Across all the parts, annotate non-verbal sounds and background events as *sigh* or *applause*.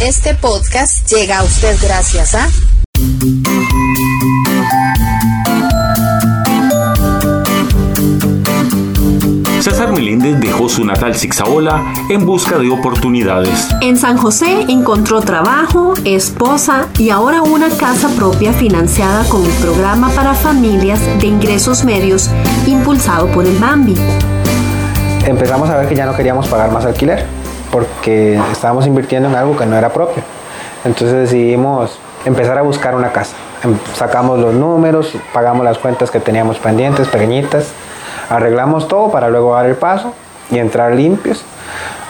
Este podcast llega a usted gracias a... César Meléndez dejó su natal Zixaola en busca de oportunidades. En San José encontró trabajo, esposa y ahora una casa propia financiada con el programa para familias de ingresos medios impulsado por el Bambi. Empezamos a ver que ya no queríamos pagar más alquiler porque estábamos invirtiendo en algo que no era propio. Entonces decidimos empezar a buscar una casa. Em, sacamos los números, pagamos las cuentas que teníamos pendientes, pequeñitas Arreglamos todo para luego dar el paso y entrar limpios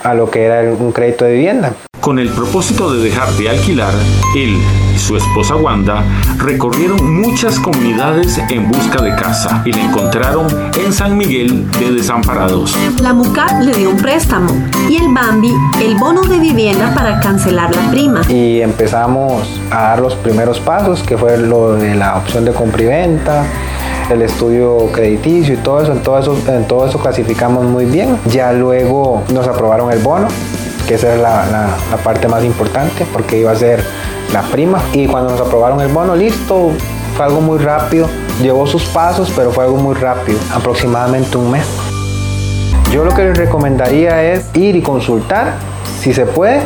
a lo que era un crédito de vivienda. Con el propósito de dejar de alquilar, él y su esposa Wanda recorrieron muchas comunidades en busca de casa y la encontraron en San Miguel de Desamparados. La MUCA le dio un préstamo y el Bambi el bono de vivienda para cancelar la prima. Y empezamos a dar los primeros pasos, que fue lo de la opción de compra y venta, el estudio crediticio y todo eso, en todo eso, en todo eso clasificamos muy bien. Ya luego nos aprobaron el bono, que esa es la, la, parte más importante porque iba a ser la prima. Y cuando nos aprobaron el bono, listo, fue algo muy rápido. Llevó sus pasos, pero fue algo muy rápido, aproximadamente un mes. Yo lo que les recomendaría es ir y consultar si se puede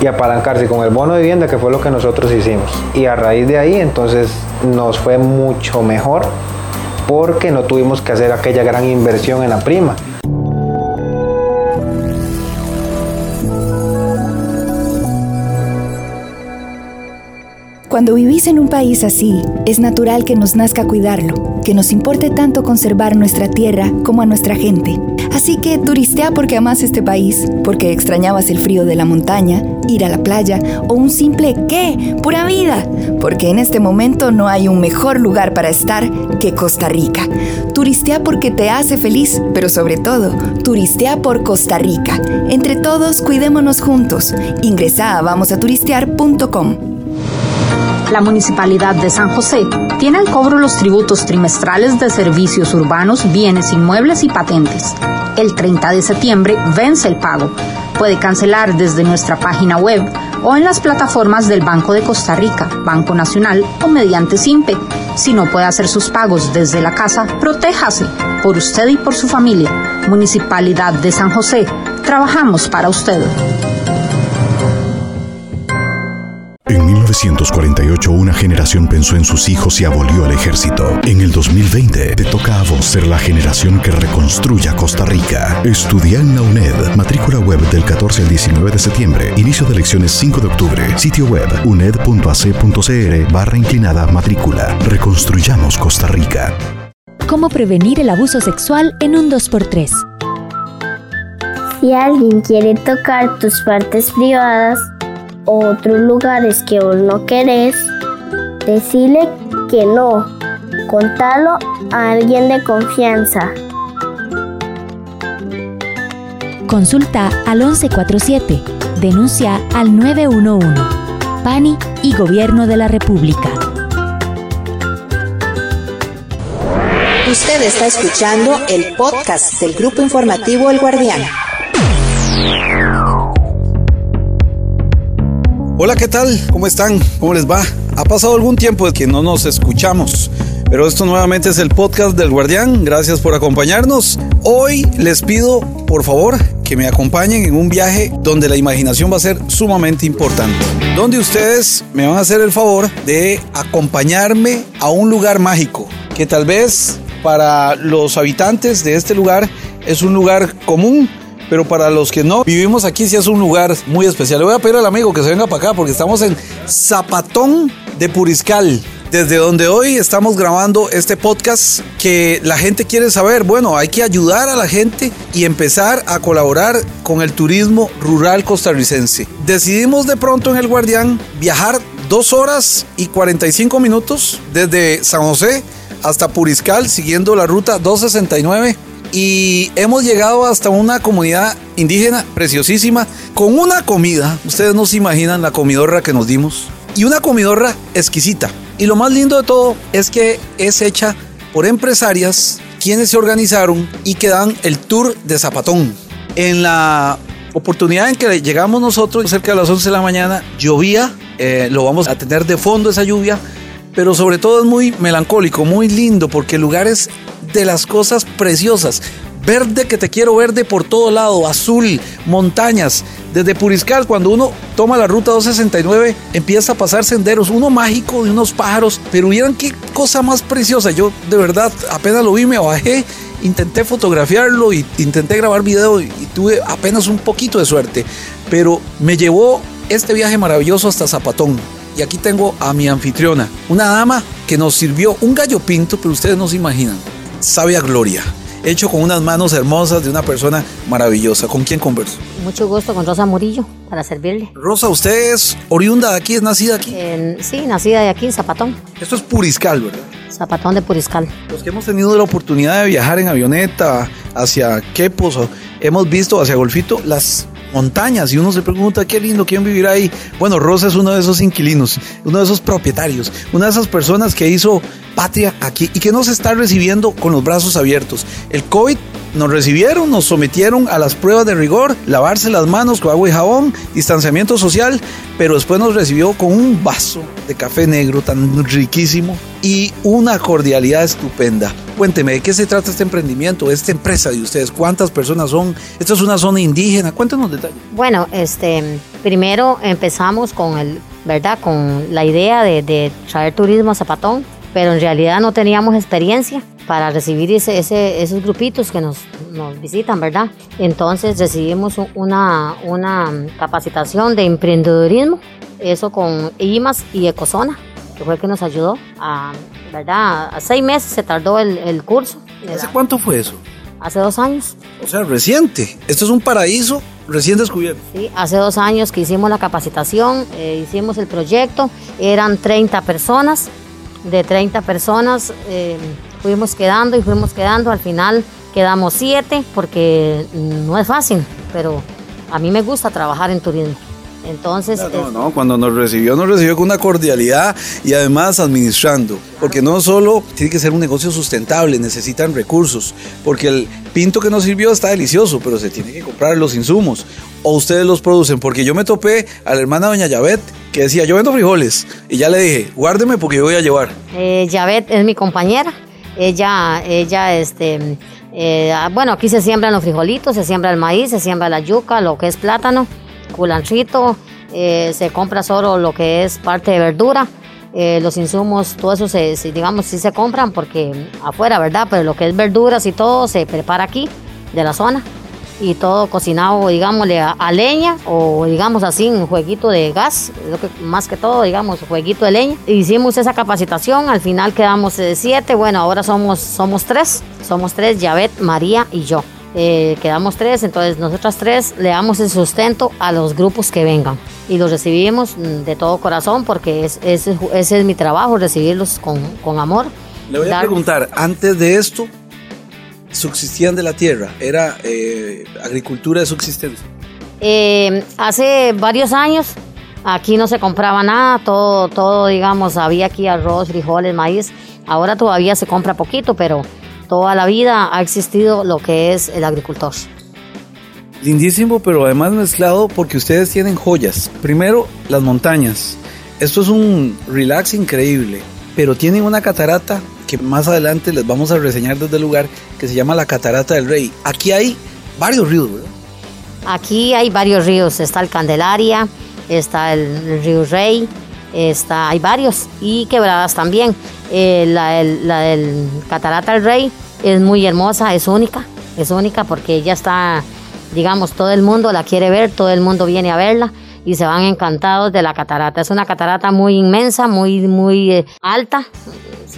y apalancarse con el bono de vivienda que fue lo que nosotros hicimos. Y a raíz de ahí entonces nos fue mucho mejor porque no tuvimos que hacer aquella gran inversión en la prima. Cuando vivís en un país así, es natural que nos nazca cuidarlo, que nos importe tanto conservar nuestra tierra como a nuestra gente. Así que turistea porque amas este país, porque extrañabas el frío de la montaña, ir a la playa o un simple ¿qué? Pura vida. Porque en este momento no hay un mejor lugar para estar que Costa Rica. Turistea porque te hace feliz, pero sobre todo, turistea por Costa Rica. Entre todos, cuidémonos juntos. Ingresa a vamosaturistear.com. La Municipalidad de San José tiene al cobro los tributos trimestrales de servicios urbanos, bienes inmuebles y patentes. El 30 de septiembre vence el pago. Puede cancelar desde nuestra página web o en las plataformas del Banco de Costa Rica, Banco Nacional o mediante SIMPE. Si no puede hacer sus pagos desde la casa, protéjase por usted y por su familia. Municipalidad de San José, trabajamos para usted. 1948 una generación pensó en sus hijos y abolió el ejército. En el 2020 te toca a vos ser la generación que reconstruya Costa Rica. Estudia en la UNED. Matrícula web del 14 al 19 de septiembre. Inicio de elecciones 5 de octubre. Sitio web uned.ac.cr barra inclinada matrícula. Reconstruyamos Costa Rica. ¿Cómo prevenir el abuso sexual en un 2x3? Si alguien quiere tocar tus partes privadas, otros lugares que vos no querés, decirle que no. Contalo a alguien de confianza. Consulta al 1147. Denuncia al 911. PANI y Gobierno de la República. Usted está escuchando el podcast del Grupo Informativo El Guardián. Hola, ¿qué tal? ¿Cómo están? ¿Cómo les va? Ha pasado algún tiempo de que no nos escuchamos, pero esto nuevamente es el podcast del Guardián. Gracias por acompañarnos. Hoy les pido, por favor, que me acompañen en un viaje donde la imaginación va a ser sumamente importante. Donde ustedes me van a hacer el favor de acompañarme a un lugar mágico que tal vez para los habitantes de este lugar es un lugar común, pero para los que no vivimos aquí sí es un lugar muy especial. Le voy a pedir al amigo que se venga para acá porque estamos en Zapatón de Puriscal. Desde donde hoy estamos grabando este podcast que la gente quiere saber, bueno, hay que ayudar a la gente y empezar a colaborar con el turismo rural costarricense. Decidimos de pronto en El Guardián viajar dos horas y 45 minutos desde San José hasta Puriscal siguiendo la ruta 269 y hemos llegado hasta una comunidad indígena preciosísima con una comida. Ustedes no se imaginan la comidorra que nos dimos. Y una comidorra exquisita. Y lo más lindo de todo es que es hecha por empresarias quienes se organizaron y que dan el tour de Zapatón. En la oportunidad en que llegamos nosotros cerca de las 11 de la mañana, llovía, eh, lo vamos a tener de fondo esa lluvia, pero sobre todo es muy melancólico, muy lindo, porque el lugar de las cosas preciosas. Verde que te quiero verde por todo lado, azul, montañas. Desde Puriscal, cuando uno toma la ruta 269, empieza a pasar senderos, uno mágico de unos pájaros, pero vieran qué cosa más preciosa. Yo de verdad apenas lo vi, me bajé, intenté fotografiarlo y intenté grabar video y, y tuve apenas un poquito de suerte, pero me llevó este viaje maravilloso hasta Zapatón. Y aquí tengo a mi anfitriona, una dama que nos sirvió un gallo pinto, pero ustedes no se imaginan. Sabe a gloria hecho con unas manos hermosas de una persona maravillosa. ¿Con quién converso? Mucho gusto con Rosa Murillo para servirle. Rosa, ¿usted es oriunda de aquí? ¿Es nacida aquí? sí, nacida de aquí en Zapatón. Esto es Puriscal, ¿verdad? Zapatón de Puriscal. Los que hemos tenido la oportunidad de viajar en avioneta hacia Quepos, hemos visto hacia Golfito las montañas y uno se pregunta qué lindo, quién vivirá ahí. Bueno, Rosa es uno de esos inquilinos, uno de esos propietarios, una de esas personas que hizo patria aquí y que nos está recibiendo con los brazos abiertos. El COVID nos recibieron, nos sometieron a las pruebas de rigor, lavarse las manos con agua y jabón, distanciamiento social, pero después nos recibió con un vaso de café negro tan riquísimo y una cordialidad estupenda. Cuénteme, ¿de qué se trata este emprendimiento, esta empresa de ustedes? ¿Cuántas personas son? ¿Esto es una zona indígena? Cuéntanos detalles. Bueno, este, primero empezamos con el, ¿verdad? Con la idea de, de traer turismo a Zapatón, pero en realidad no teníamos experiencia para recibir ese, ese, esos grupitos que nos, nos, visitan, ¿verdad? Entonces recibimos una, una capacitación de emprendedorismo, eso con IMAS y Ecozona que fue el que nos ayudó a, ¿verdad? A seis meses se tardó el, el curso. ¿Hace cuánto fue eso? Hace dos años. O sea, reciente. Esto es un paraíso recién descubierto. Sí, hace dos años que hicimos la capacitación, eh, hicimos el proyecto, eran 30 personas, de 30 personas eh, fuimos quedando y fuimos quedando, al final quedamos siete porque no es fácil, pero a mí me gusta trabajar en turismo. Entonces. No, no, cuando nos recibió, nos recibió con una cordialidad y además administrando. Porque no solo tiene que ser un negocio sustentable, necesitan recursos. Porque el pinto que nos sirvió está delicioso, pero se tiene que comprar los insumos. O ustedes los producen. Porque yo me topé a la hermana doña Yavet que decía: Yo vendo frijoles. Y ya le dije: Guárdeme porque yo voy a llevar. Eh, Yavet es mi compañera. Ella, ella, este. Eh, bueno, aquí se siembran los frijolitos, se siembra el maíz, se siembra la yuca, lo que es plátano culanchito, eh, se compra solo lo que es parte de verdura. Eh, los insumos, todo eso se, digamos, sí se compran porque afuera, ¿verdad? Pero lo que es verduras y todo se prepara aquí, de la zona. Y todo cocinado, digámosle, a, leña o digamos así, un jueguito de gas, lo que, más que todo, digamos, jueguito de leña. Hicimos esa capacitación, al final quedamos de siete, bueno, ahora somos, somos tres, somos tres, Yavet, María y yo. Eh, quedamos tres, entonces nosotras tres le damos el sustento a los grupos que vengan y los recibimos de todo corazón porque es, ese es mi trabajo, recibirlos con, con amor. Le voy a preguntar, antes de esto, ¿subsistían de la tierra? ¿Era eh, agricultura de subsistencia? Eh, hace varios años aquí no se compraba nada, todo, todo digamos, había aquí arroz, frijoles, maíz. Ahora todavía se compra poquito, pero toda la vida ha existido lo que es el agricultor. Lindísimo, pero además mezclado porque ustedes tienen joyas. Primero, las montañas. Esto es un relax increíble, pero tienen una catarata que más adelante les vamos a reseñar desde el lugar que se llama la Catarata del Rey. Aquí hay varios ríos, ¿verdad? Aquí hay varios ríos. Está el Candelaria, está el río Rey, está, hay varios y quebradas también. Eh, la, la, del Catarata del Rey es muy hermosa, es única, es única porque ella está, digamos, todo el mundo la quiere ver, todo el mundo viene a verla y se van encantados de la catarata. Es una catarata muy inmensa, muy, muy eh, alta.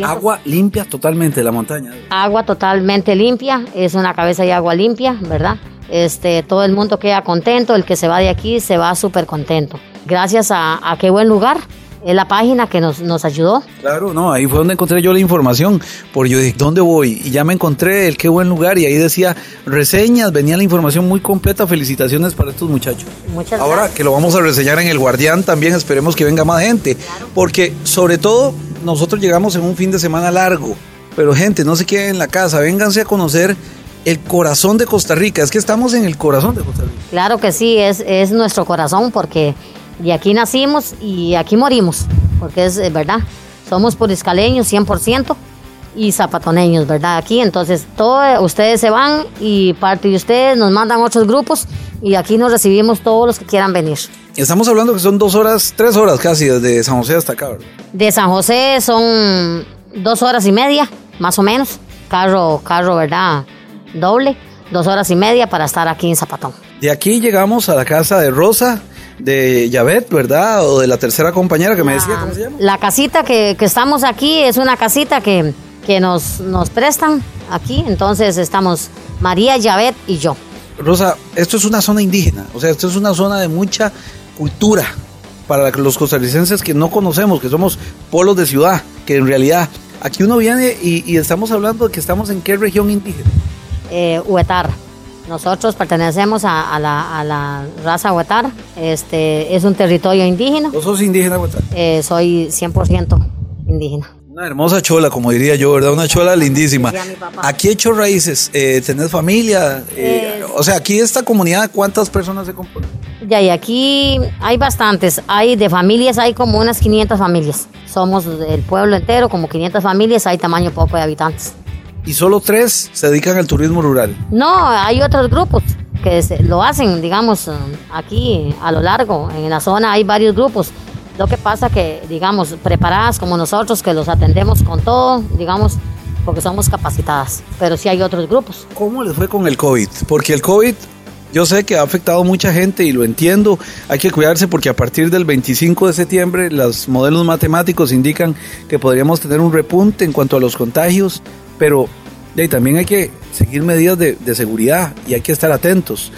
Agua limpia totalmente la montaña. Agua totalmente limpia, es una cabeza de agua limpia, ¿verdad? Este, todo el mundo queda contento, el que se va de aquí se va súper contento. Gracias a, a qué buen lugar, es la página que nos, nos ayudó. Claro, no, ahí fue donde encontré yo la información, porque yo dije, ¿dónde voy? Y ya me encontré el qué buen lugar y ahí decía reseñas, venía la información muy completa, felicitaciones para estos muchachos. Muchas Ahora que lo vamos a reseñar en El Guardián también esperemos que venga más gente, porque sobre todo nosotros llegamos en un fin de semana largo, pero gente, no se queden en la casa, vénganse a conocer el corazón de Costa Rica. Es que estamos en el corazón de Costa Rica. Claro que sí, es, es nuestro corazón porque de aquí nacimos y aquí morimos, porque es eh, verdad. Somos puriscaleños 100% y zapatoneños, ¿verdad? Aquí, entonces, todos ustedes se van y parte de ustedes nos mandan otros grupos y aquí nos recibimos todos los que quieran venir. Estamos hablando que son dos horas, tres horas casi desde San José hasta acá, ¿verdad? De San José son dos horas y media, más o menos. Carro, carro, ¿verdad? Doble, dos horas y media para estar aquí en Zapatón. De aquí llegamos a la casa de Rosa, de Yavet, ¿verdad? O de la tercera compañera que me decía, ¿cómo se llama? La casita que, que estamos aquí es una casita que, que nos, nos prestan aquí, entonces estamos María, Yavet y yo. Rosa, esto es una zona indígena, o sea, esto es una zona de mucha cultura para los costarricenses que no conocemos, que somos polos de ciudad, que en realidad aquí uno viene y, y estamos hablando de que estamos en qué región indígena. Eh, Huetar. Nosotros pertenecemos a, a la, a la raza Huetar. Este, es un territorio indígena. ¿Vos sos indígena, Huetar? Eh, soy 100% indígena. Una hermosa chola, como diría yo, ¿verdad? Una chola lindísima. Aquí he hecho raíces, eh, ¿tenés familia? Eh, o sea, aquí esta comunidad, ¿cuántas personas se compone? Ya, y aquí hay bastantes. Hay de familias, hay como unas 500 familias. Somos el pueblo entero, como 500 familias, hay tamaño poco de habitantes. Y solo tres se dedican al turismo rural. No, hay otros grupos que lo hacen, digamos, eh, aquí a lo largo, en la zona hay varios grupos. Lo que pasa que, digamos, preparadas como nosotros, que los atendemos con todo, digamos, porque somos capacitadas. Pero sí hay otros grupos. ¿Cómo les fue con el COVID? Porque el COVID, yo sé que ha afectado a mucha gente y lo entiendo. Hay que cuidarse porque a partir del 25 de septiembre los modelos matemáticos indican que podríamos tener un repunte en cuanto a los contagios, pero también hay que seguir medidas de, seguridad y hay que estar atentos.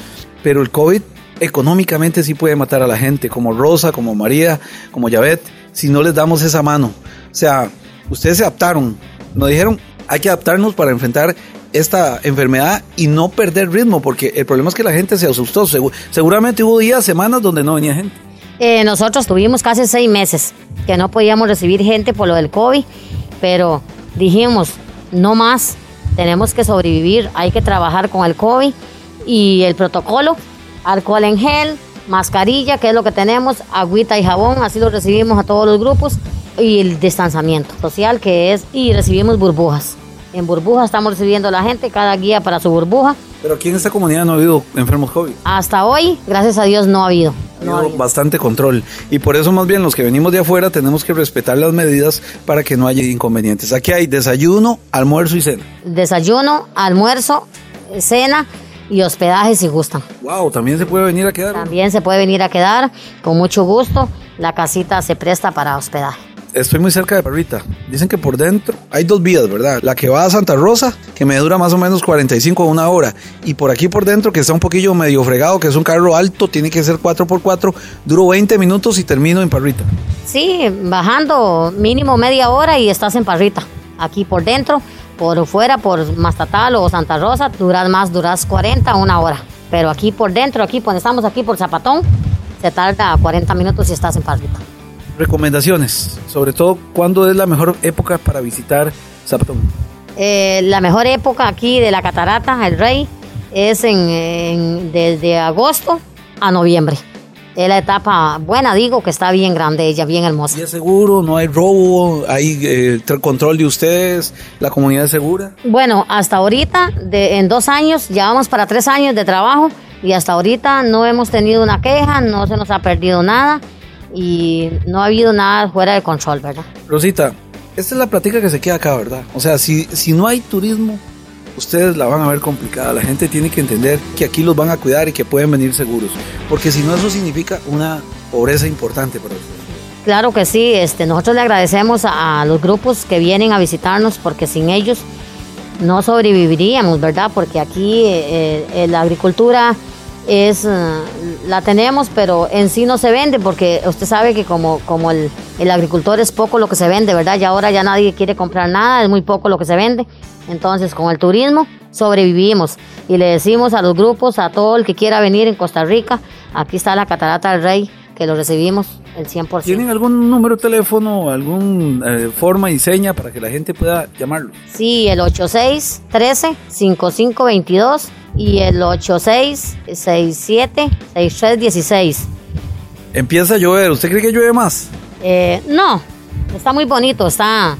Pero el COVID económicamente sí puede matar a la gente, como Rosa, como María, como Yavet, si no les damos esa mano. O sea, ustedes se adaptaron, nos dijeron, hay que adaptarnos para enfrentar esta enfermedad y no perder ritmo, porque el problema es que la gente se asustó. Segu- seguramente hubo días, semanas donde no venía gente. Eh, nosotros tuvimos casi seis meses que no podíamos recibir gente por lo del COVID, pero dijimos, no más, tenemos que sobrevivir, hay que trabajar con el COVID y el protocolo, alcohol en gel, mascarilla, que es lo que tenemos, agüita y jabón, así lo recibimos a todos los grupos, y el distanciamiento social, que es, y recibimos burbujas. En burbujas estamos recibiendo a la gente, cada guía para su burbuja. Pero aquí en esta comunidad no ha habido enfermos COVID. Hasta hoy, gracias a Dios, no ha habido. Ha habido bastante control. Y por eso más bien los que venimos de afuera tenemos que respetar las medidas para que no haya inconvenientes. Aquí hay desayuno, almuerzo y cena. desayuno, almuerzo, cena y hospedaje si gustan. Wow, también se puede venir a quedar. También se puede venir a quedar con mucho gusto. La casita se presta para hospedaje. Estoy muy cerca de Parrita. Dicen que por dentro hay dos vías, ¿verdad? La que va a Santa Rosa, que me dura más o menos 45 a una hora. Y por aquí por dentro, que está un poquillo medio fregado, que es un carro alto, tiene que ser 4x4. Duro 20 minutos y termino en Parrita. Sí, bajando mínimo media hora y estás en Parrita. Aquí por dentro, por fuera, por Mastatal o Santa Rosa, duras más, duras 40, una hora. Pero aquí por dentro, aquí cuando estamos aquí por Zapatón, se tarda 40 minutos y estás en Parrita. Recomendaciones, sobre todo, ¿cuándo es la mejor época para visitar Zapatón? Eh, la mejor época aquí de la catarata, el rey, es en, en- desde agosto a noviembre. Es la etapa buena, digo, que está bien grande ella, bien hermosa. ¿Y es seguro? ¿No hay robo? ¿Hay eh, tr- control de ustedes? ¿La comunidad es segura? Bueno, hasta ahorita, de, en dos años, ya vamos para tres años de trabajo y hasta ahorita no hemos tenido una queja, no se nos ha perdido nada y no ha habido nada fuera de control, ¿verdad? Rosita, esta es la plática que se queda acá, ¿verdad? O sea, si, si no hay turismo, ustedes la van a ver complicada. La gente tiene que entender que aquí los van a cuidar y que pueden venir seguros. Porque si no, eso significa una pobreza importante para ustedes. Claro que sí, este, nosotros le agradecemos a, a los grupos que vienen a visitarnos porque sin ellos no sobreviviríamos, ¿verdad? Porque aquí eh, eh, la agricultura es, eh, la tenemos, pero en sí no se vende porque usted sabe que como, como el, el agricultor es poco lo que se vende, ¿verdad? Y ahora ya nadie quiere comprar nada, es muy poco lo que se vende. Entonces con el turismo sobrevivimos y le decimos a los grupos, a todo el que quiera venir en Costa Rica, aquí está la Catarata del Rey, que lo recibimos el 100%. ¿Tienen algún número de teléfono, alguna eh, forma y seña para que la gente pueda llamarlo? Sí, el 86-13-5522 y el 86-67-6316. Empieza a llover, ¿usted cree que llueve más? Eh, no, está muy bonito, está...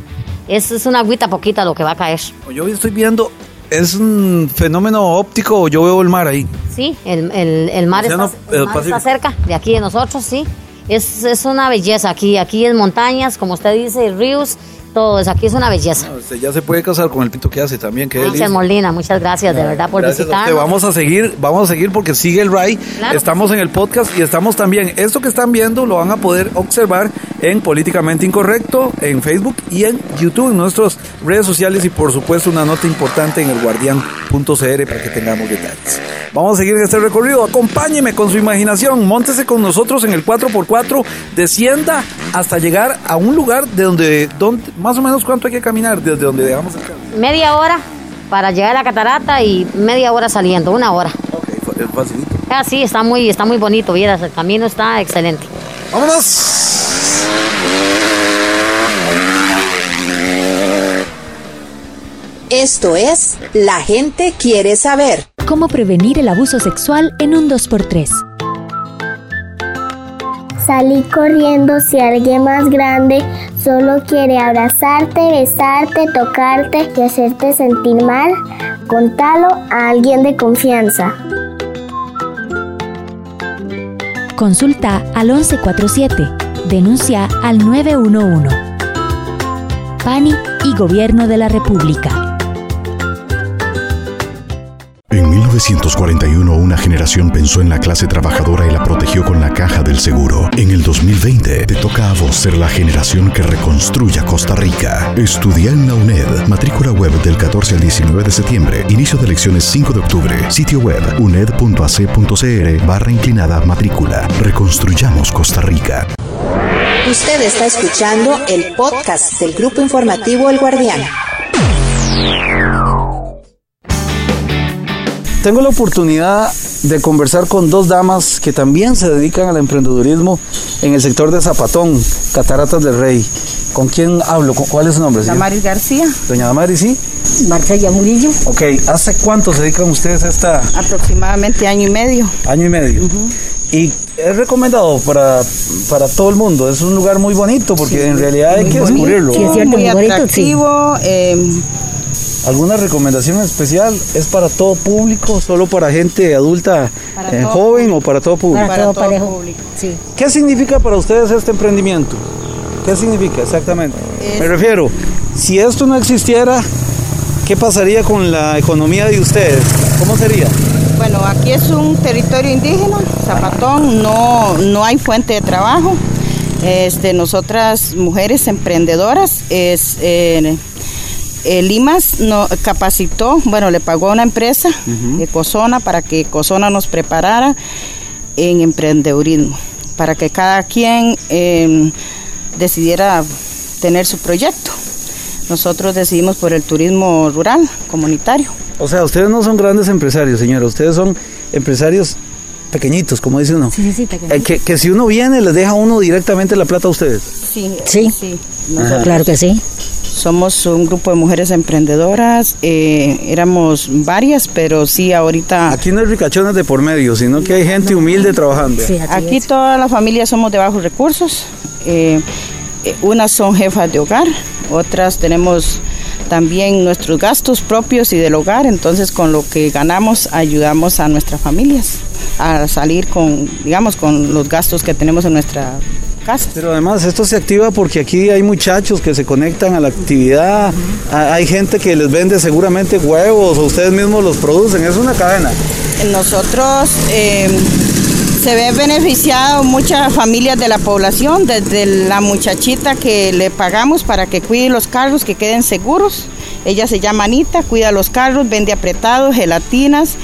Es, es una agüita poquita lo que va a caer. Yo estoy viendo, ¿es un fenómeno óptico yo veo el mar ahí? Sí, el, el, el mar, está, el mar está cerca de aquí de nosotros, sí. Es, es una belleza aquí. Aquí es montañas, como usted dice, ríos, todo eso. Aquí es una belleza. Usted ya se puede casar con el pito que hace también, qué delicia. Ángel Molina, muchas gracias de verdad por Gracias a visitarnos. Vamos a seguir, vamos a seguir porque sigue el RAI. Claro. Estamos en el podcast y estamos también. Esto que están viendo lo van a poder observar en Políticamente Incorrecto, en Facebook y en YouTube, en nuestras redes sociales y por supuesto una nota importante en elguardián.cr para que tengamos detalles. Vamos a seguir en este recorrido. Acompáñeme con su imaginación. Móntese con nosotros en el 4x4. Descienda hasta llegar a un lugar de donde, donde más o menos cuánto hay que caminar desde donde dejamos el carro. Media hora para llegar a la catarata y media hora saliendo, una hora. Es facilito. Ah, sí, está muy, está muy bonito, vieras, el camino está excelente. ¡Vámonos! Esto es La gente quiere saber. ¿Cómo prevenir el abuso sexual en un 2x3? Salí corriendo si alguien más grande solo quiere abrazarte, besarte, tocarte y hacerte sentir mal. Contalo a alguien de confianza. Consulta al 1147. Denuncia al 911. PANI y Gobierno de la República. En 1941 una generación pensó en la clase trabajadora y la protegió con la caja del seguro. En el 2020 te toca a vos ser la generación que reconstruya Costa Rica. Estudia en la UNED. Matrícula web del 14 al 19 de septiembre. Inicio de lecciones 5 de octubre. Sitio web uned.ac.cr barra inclinada matrícula. Reconstruyamos Costa Rica. Usted está escuchando el podcast del grupo informativo El Guardián. Tengo la oportunidad de conversar con dos damas que también se dedican al emprendedurismo en el sector de Zapatón, Cataratas del Rey. ¿Con quién hablo? ¿Con- ¿Cuál es su nombre? Damaris García, Doña Damaris, ¿sí? Marcella Murillo, Ok, ¿hace cuánto se dedican ustedes a esta aproximadamente año y medio. año y medio? Y es recomendado para, para todo el mundo. Es un lugar muy bonito porque en realidad hay que descubrirlo. muy atractivo. eh, ¿Alguna recomendación especial? ¿Es para todo público? ¿Solo para gente adulta Para eh, joven o para todo público? para todo público. Sí. ¿Qué significa para ustedes este emprendimiento? ¿Qué significa exactamente? Me refiero, si esto no existiera, ¿qué pasaría con la economía de ustedes? ¿Cómo sería? Bueno, aquí es un territorio indígena, Zapatón, no, no hay fuente de trabajo. Este, nosotras, mujeres emprendedoras, es, eh, eh, Limas nos capacitó, bueno, le pagó a una empresa de Cozona para que Cozona nos preparara en emprendedurismo, para que cada quien eh, decidiera tener su proyecto. Nosotros decidimos por el turismo rural, comunitario. O sea, ustedes no son grandes empresarios, señora, ustedes son empresarios pequeñitos, como dice uno. Sí, sí, Eh, que, que si uno viene, les deja a uno directamente la plata a ustedes. Sí, Sí. Claro que sí. Somos un grupo de mujeres emprendedoras, eh, éramos varias, pero sí ahorita... Aquí no hay ricachones de por medio, sino que hay gente humilde trabajando. Aquí todas las familias somos de bajos recursos, eh, eh, unas son jefas de hogar, otras tenemos también nuestros gastos propios y del hogar, entonces con lo que ganamos ayudamos a nuestras familias a salir con, digamos, con los gastos que tenemos en nuestra casa. Pero además esto se activa porque aquí hay muchachos que se conectan a la actividad, ha- hay gente que les vende seguramente huevos o ustedes mismos los producen, es una cadena. Nosotros eh, se ve beneficiado muchas familias de la población, desde la muchachita que le pagamos para que cuide los carros, que queden seguros. Ella se llama Anita, cuida los carros, vende apretados, gelatinas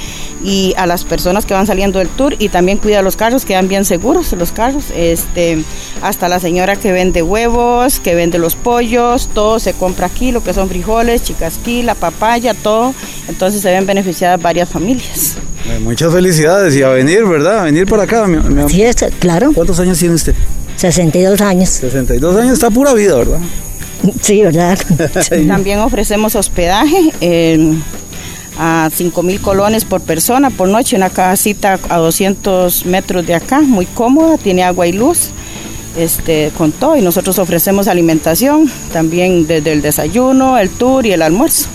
y a las personas que van saliendo del tour y también cuida los carros, quedan bien seguros los carros. Este, hasta la señora que vende huevos, que vende los pollos, todo se compra aquí, lo que son frijoles, chicasquí, la papaya, todo. Entonces se ven beneficiadas varias familias. muchas felicidades y a venir, ¿verdad? A venir para acá. Mi, mi sí, es, claro. ¿Cuántos años tiene usted? 62 años. 62 años, está pura vida, ¿verdad? Sí, ¿verdad? *laughs* También ofrecemos hospedaje eh, a 5 mil colones por persona por noche, una casita a 200 metros de acá, muy cómoda, tiene agua y luz. Este, con todo y nosotros ofrecemos alimentación también desde el desayuno, el tour y el almuerzo.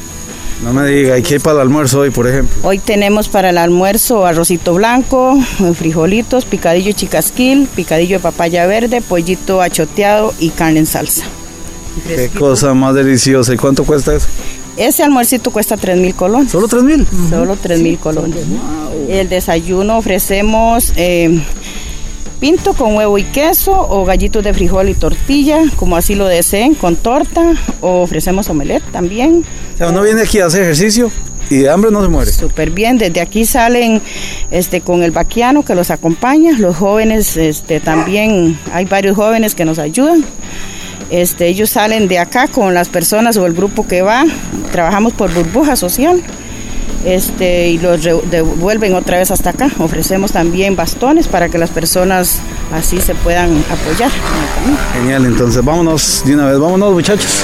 No me diga, ¿y qué hay para el almuerzo hoy, por ejemplo? Hoy tenemos para el almuerzo arrocito blanco, frijolitos, picadillo chicasquil, picadillo de papaya verde, pollito achoteado y carne en salsa. Qué cosa más deliciosa. ¿Y cuánto cuesta eso? Ese almuercito cuesta 3 mil colones. ¿Solo 3 mil? Solo 3 mil colones. El desayuno ofrecemos eh, pinto con huevo y queso o gallitos de frijol y tortilla, como así lo deseen, con torta o ofrecemos omelette también. O sea, uno viene aquí a hacer ejercicio y de hambre no se muere. Súper bien, desde aquí salen este, con el vaquiano que los acompaña, los jóvenes este, también, hay varios jóvenes que nos ayudan. Este, ellos salen de acá con las personas o el grupo que va, trabajamos por burbuja social este, y los devuelven otra vez hasta acá. Ofrecemos también bastones para que las personas así se puedan apoyar Genial, entonces vámonos de una vez, vámonos muchachos.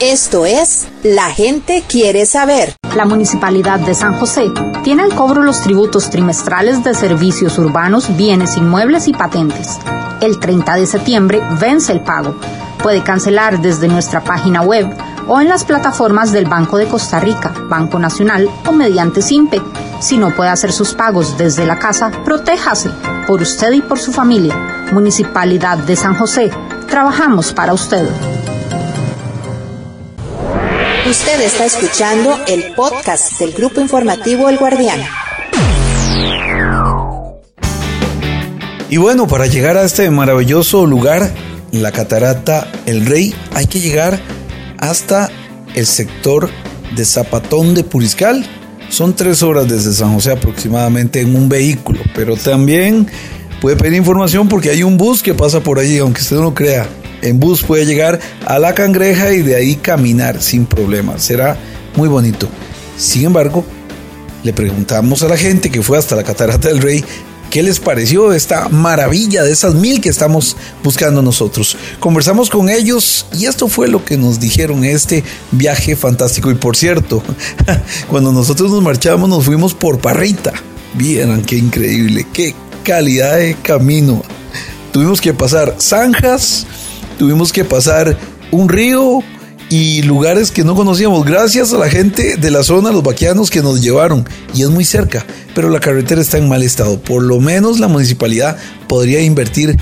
Esto es La gente quiere saber. La Municipalidad de San José tiene al cobro los tributos trimestrales de servicios urbanos, bienes inmuebles y patentes. El 30 de septiembre vence el pago. Puede cancelar desde nuestra página web o en las plataformas del Banco de Costa Rica, Banco Nacional o mediante SIMPE. Si no puede hacer sus pagos desde la casa, protéjase por usted y por su familia. Municipalidad de San José, trabajamos para usted. Usted está escuchando el podcast del grupo informativo El Guardián. Y bueno, para llegar a este maravilloso lugar, la catarata El Rey, hay que llegar hasta el sector de Zapatón de Puriscal. Son tres horas desde San José aproximadamente en un vehículo, pero también puede pedir información porque hay un bus que pasa por allí, aunque usted no lo crea. En bus puede llegar a la cangreja y de ahí caminar sin problema. Será muy bonito. Sin embargo, le preguntamos a la gente que fue hasta la Catarata del Rey qué les pareció esta maravilla de esas mil que estamos buscando nosotros. Conversamos con ellos y esto fue lo que nos dijeron este viaje fantástico. Y por cierto, *laughs* cuando nosotros nos marchamos nos fuimos por Parrita. Vieran qué increíble, qué calidad de camino. Tuvimos que pasar zanjas, tuvimos que pasar un río y lugares que no conocíamos, gracias a la gente de la zona, los vaquianos que nos llevaron, y es muy cerca, pero la carretera está en mal estado. Por lo menos la municipalidad podría invertir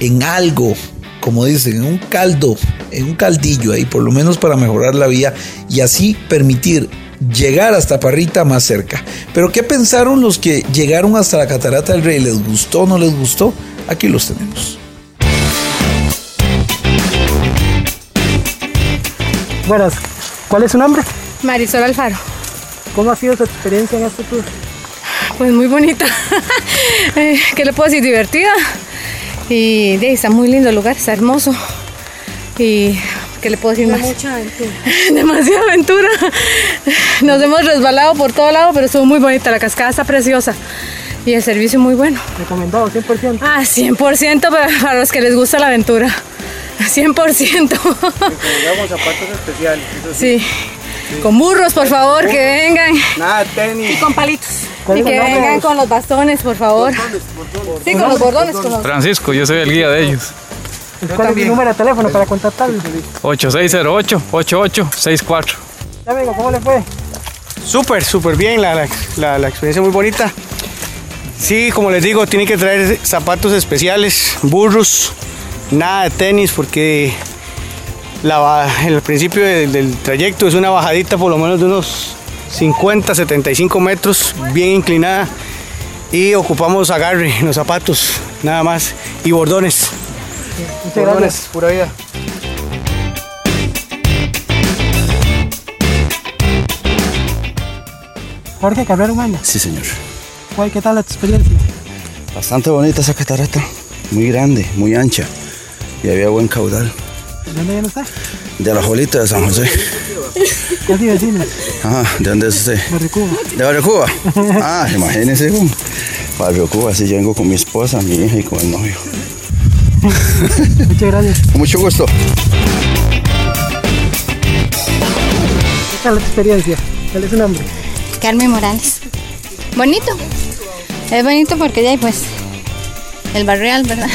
en algo, como dicen, en un caldo, en un caldillo ahí, por lo menos para mejorar la vía y así permitir llegar hasta Parrita más cerca. Pero ¿qué pensaron los que llegaron hasta la Catarata del Rey? ¿Les gustó o no les gustó? Aquí los tenemos. Buenas, ¿cuál es su nombre? Marisol Alfaro. ¿Cómo ha sido su experiencia en este tour? Pues muy bonita. *laughs* Eh, ¿Qué le puedo decir? Divertida. Y de, está muy lindo el lugar, está hermoso. Y ¿qué le puedo decir más? Mucha aventura. *laughs* Demasiada aventura. Nos hemos resbalado por todo lado, pero estuvo muy bonita. La cascada está preciosa. Y el servicio muy bueno. ¿Recomendado 100%? Ah, 100% para, para los que les gusta la aventura. 100%. Recomendamos zapatos especiales. Sí. sí. Con burros, por favor, que vengan. Nada, tenis. Y con palitos. Y que vengan con los bastones, por favor. Bordones, bordones. Sí, con los bordones. Con los... Francisco, yo soy el guía de ellos. ¿Cuál es mi número de teléfono para contactarlos? 8608-8864. Ya vengo, ¿cómo le fue? Súper, súper bien, la, la, la, experiencia muy bonita. Sí, como les digo, tienen que traer zapatos especiales, burros, nada de tenis porque la, el principio del, del, trayecto es una bajadita por lo menos de unos 50, 75 metros, bien inclinada y ocupamos agarre en los zapatos, nada más, y bordones. Muchas gracias. pura vida. Jorge Cabrera Umaña. Sí, señor. ¿Qué tal la experiencia? Bastante bonita esa catarata, muy grande, muy ancha y había buen caudal. ¿De dónde viene usted? De la Jolita de San José. Casi vecinos. Ajá, ¿de dónde es usted? Barrio Cuba. ¿De Barrio Cuba? Ah, imagínese. um, Barrio Cuba, así yo vengo con mi esposa, mi hija y con el novio. Muchas gracias. Con mucho gusto. ¿Qué tal la experiencia? ¿Cuál es su nombre? Carmen Morales. Bonito. Es bonito porque ya hay pues el barrial, ¿verdad?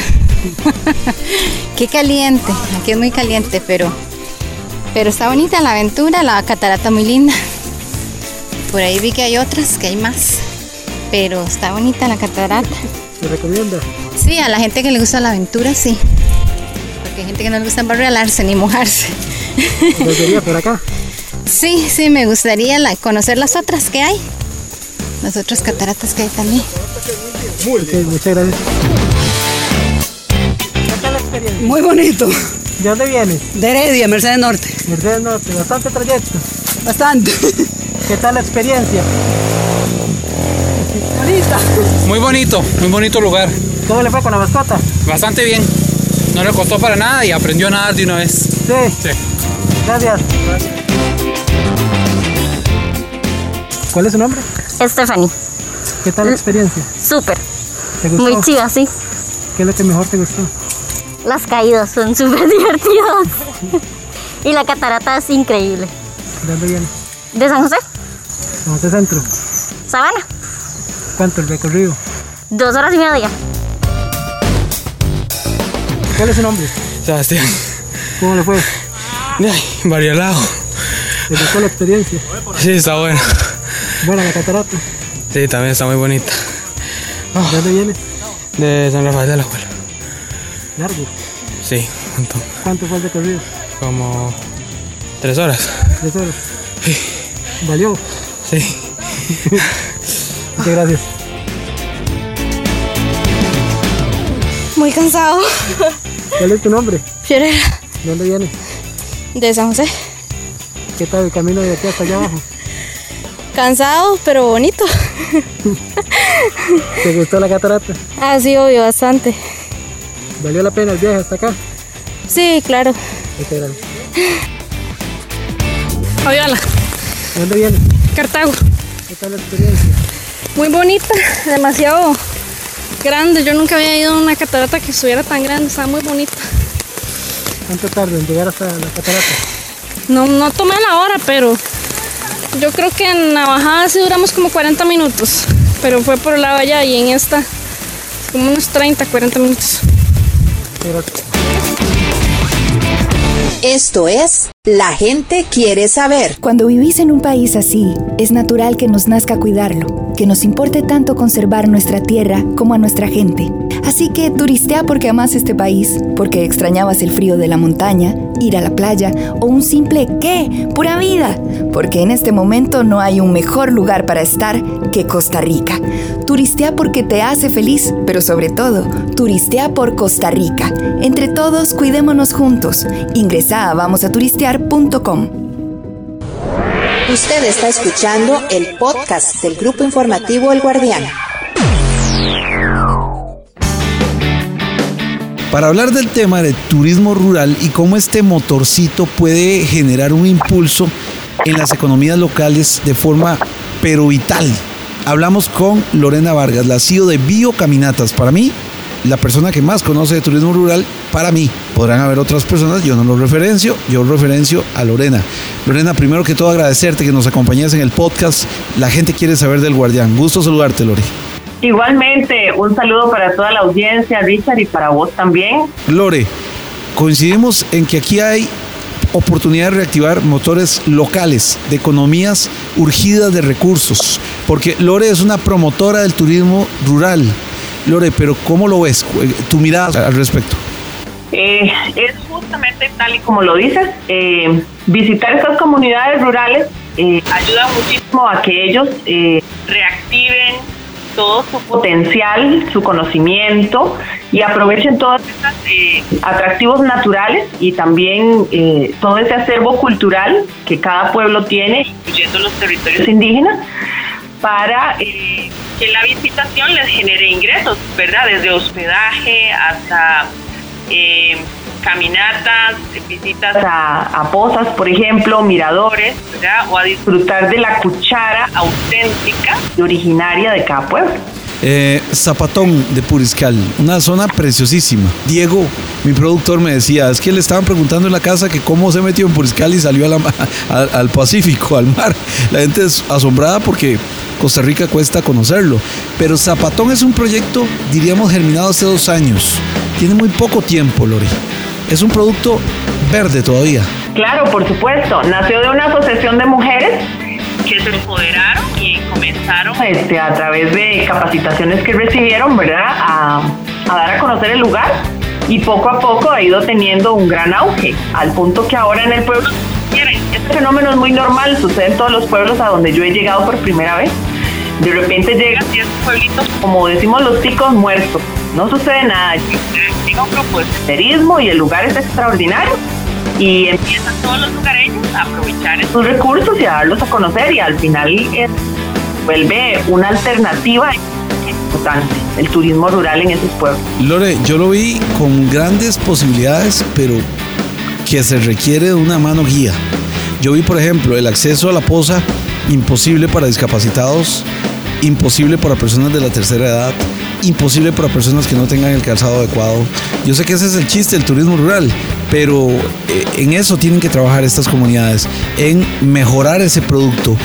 *laughs* Qué caliente. Aquí es muy caliente, pero pero está bonita la aventura, la catarata muy linda. Por ahí vi que hay otras, que hay más. Pero está bonita la catarata. ¿Se recomienda? Sí, a la gente que le gusta la aventura, sí. Porque hay gente que no le gusta embarrialarse ni mojarse. ¿Volvería *laughs* por acá? Sí, sí, me gustaría la- conocer las otras que hay. Las otras cataratas que hay también. Ok, muchas gracias. ¿Qué tal la experiencia? Muy bonito. ¿De dónde vienes? De Heredia, Mercedes Norte. Mercedes Norte, bastante trayecto. Bastante. ¿Qué tal la experiencia? Bonita. Muy bonito, muy bonito lugar. ¿Cómo le fue con la mascota? Bastante bien. No le costó para nada y aprendió a nadar de una vez. Sí. Sí. Gracias. ¿Cuál es su nombre? Stephanie. ¿Qué tal la experiencia? Súper. ¿Te gustó? Muy chiva, sí. ¿Qué es lo que mejor te gustó? Las caídas son súper *laughs* divertidas. y la catarata es increíble. ¿De dónde vienes? ¿De San José? San José Centro. Sabana. ¿Cuánto el recorrido? Dos horas y media. ¿Cuál es su nombre? Sebastián. ¿Cómo le fue? Ay, variolado. ¿Te gustó la experiencia? Sí, está bueno. Buena la catarata. Sí, también está muy bonita. ¿De dónde vienes? De San Rafael de la Escuela. Largo. Sí, un montón. ¿Cuánto fue el recorrido? Como tres horas. Tres horas. ¿Valió? Sí. *laughs* Muchas gracias. Muy cansado. ¿Cuál es tu nombre? Fiorella. ¿De dónde vienes? De San José. ¿Qué tal el camino de aquí hasta allá abajo? Cansado, pero bonito. *laughs* ¿Te gustó la catarata? Ah, sí, obvio, bastante. ¿Valió la pena el viaje hasta acá? Sí, claro. Hola, ¿De dónde vienes? Cartago. ¿Qué tal la experiencia? Muy bonita, *laughs* demasiado grande. Yo nunca había ido a una catarata que estuviera tan grande, estaba muy bonita. ¿Cuánto tarda en llegar hasta la catarata? No, no tomé la hora, pero yo creo que en la bajada sí duramos como 40 minutos. Pero fue por el lado allá y en esta como unos 30, 40 minutos. Esto es La gente quiere saber. Cuando vivís en un país así, es natural que nos nazca cuidarlo, que nos importe tanto conservar nuestra tierra como a nuestra gente. Así que turistea porque amas este país, porque extrañabas el frío de la montaña, ir a la playa o un simple ¿qué? Pura vida. Porque en este momento no hay un mejor lugar para estar que Costa Rica. Turistea porque te hace feliz, pero sobre todo, turistea por Costa Rica. Entre todos, cuidémonos juntos. Ingresa a vamosaturistear.com. Usted está escuchando el podcast del grupo informativo El Guardián. Para hablar del tema de turismo rural y cómo este motorcito puede generar un impulso en las economías locales de forma pero vital. Hablamos con Lorena Vargas, la CEO de Biocaminatas. Para mí, la persona que más conoce de turismo rural, para mí. Podrán haber otras personas, yo no lo referencio, yo referencio a Lorena. Lorena, primero que todo agradecerte que nos acompañes en el podcast. La gente quiere saber del Guardián. Gusto saludarte, Lore. Igualmente, un saludo para toda la audiencia, Richard, y para vos también. Lore, coincidimos en que aquí hay oportunidad de reactivar motores locales, de economías urgidas de recursos, porque Lore es una promotora del turismo rural. Lore, pero ¿cómo lo ves? Tu mirada al respecto. Eh, es justamente tal y como lo dices, eh, visitar estas comunidades rurales eh, ayuda muchísimo a que ellos eh, reactiven todo su potencial, su conocimiento y aprovechen todos estos eh, atractivos naturales y también eh, todo ese acervo cultural que cada pueblo tiene, incluyendo los territorios indígenas, para eh, que la visitación les genere ingresos, ¿verdad? Desde hospedaje hasta eh, caminatas, visitas a, a pozas, por ejemplo, miradores, ¿verdad? o a disfrutar de la cuchara auténtica y originaria de cada pueblo. Eh, Zapatón de Puriscal, una zona preciosísima. Diego, mi productor, me decía, es que le estaban preguntando en la casa que cómo se metió en Puriscal y salió a la *laughs* al Pacífico, *laughs* al mar. La gente es asombrada porque Costa Rica cuesta conocerlo. Pero Zapatón es un proyecto, diríamos, germinado hace dos años. Tiene muy poco tiempo, Lori. Es un producto verde todavía. Claro, por supuesto. Nació de una asociación de mujeres que se empoderaron y comenzaron este, a través de capacitaciones que recibieron, ¿verdad? A, dar a conocer el lugar y poco a poco ha ido teniendo un gran auge, al punto que ahora en el pueblo, miren, este fenómeno es muy normal, sucede en todos los pueblos a donde yo he llegado por primera vez. De repente llegan ciertos pueblitos, como decimos los ticos muertos, no sucede nada, llega un grupo de senderismo y el lugar es extraordinario y empiezan todos los lugareños a aprovechar esos recursos y a darlos a conocer y al final es- vuelve una alternativa importante, el turismo rural en esos pueblos. Lore, yo lo vi con grandes posibilidades, pero que se requiere de una mano guía. Yo vi, por ejemplo, el acceso a la poza imposible para discapacitados, imposible para personas de la tercera edad, imposible para personas que no tengan el calzado adecuado. Yo sé que ese es el chiste del turismo rural, pero eh, en eso tienen que trabajar estas comunidades, en mejorar ese producto.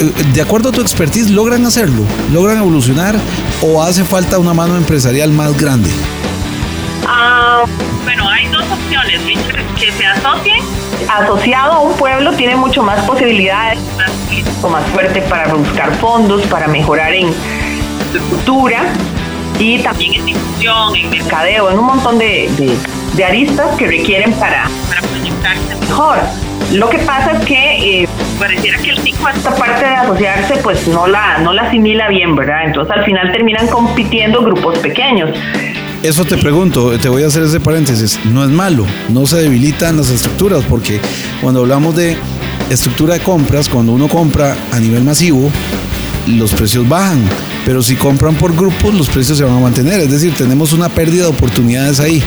Eh, De acuerdo a tu expertise, ¿logran hacerlo? ¿Logran evolucionar o hace falta una mano empresarial más grande? Ah, bueno, hay dos opciones, que se asocien. Asociado a un pueblo tiene mucho más posibilidades, más más fuerte para buscar fondos, para mejorar en estructura y también en difusión, en mercadeo, en un montón de, de- de aristas que requieren para, para proyectarse mejor. Lo que pasa es que eh, pareciera que el tico esta parte de asociarse pues no la, no la asimila bien, ¿verdad? Entonces al final terminan compitiendo grupos pequeños. Eso te pregunto, te voy a hacer ese paréntesis. No es malo, no se debilitan las estructuras, porque cuando hablamos de estructura de compras, cuando uno compra a nivel masivo, los precios bajan. Pero si compran por grupos, los precios se van a mantener. Es decir, tenemos una pérdida de oportunidades ahí.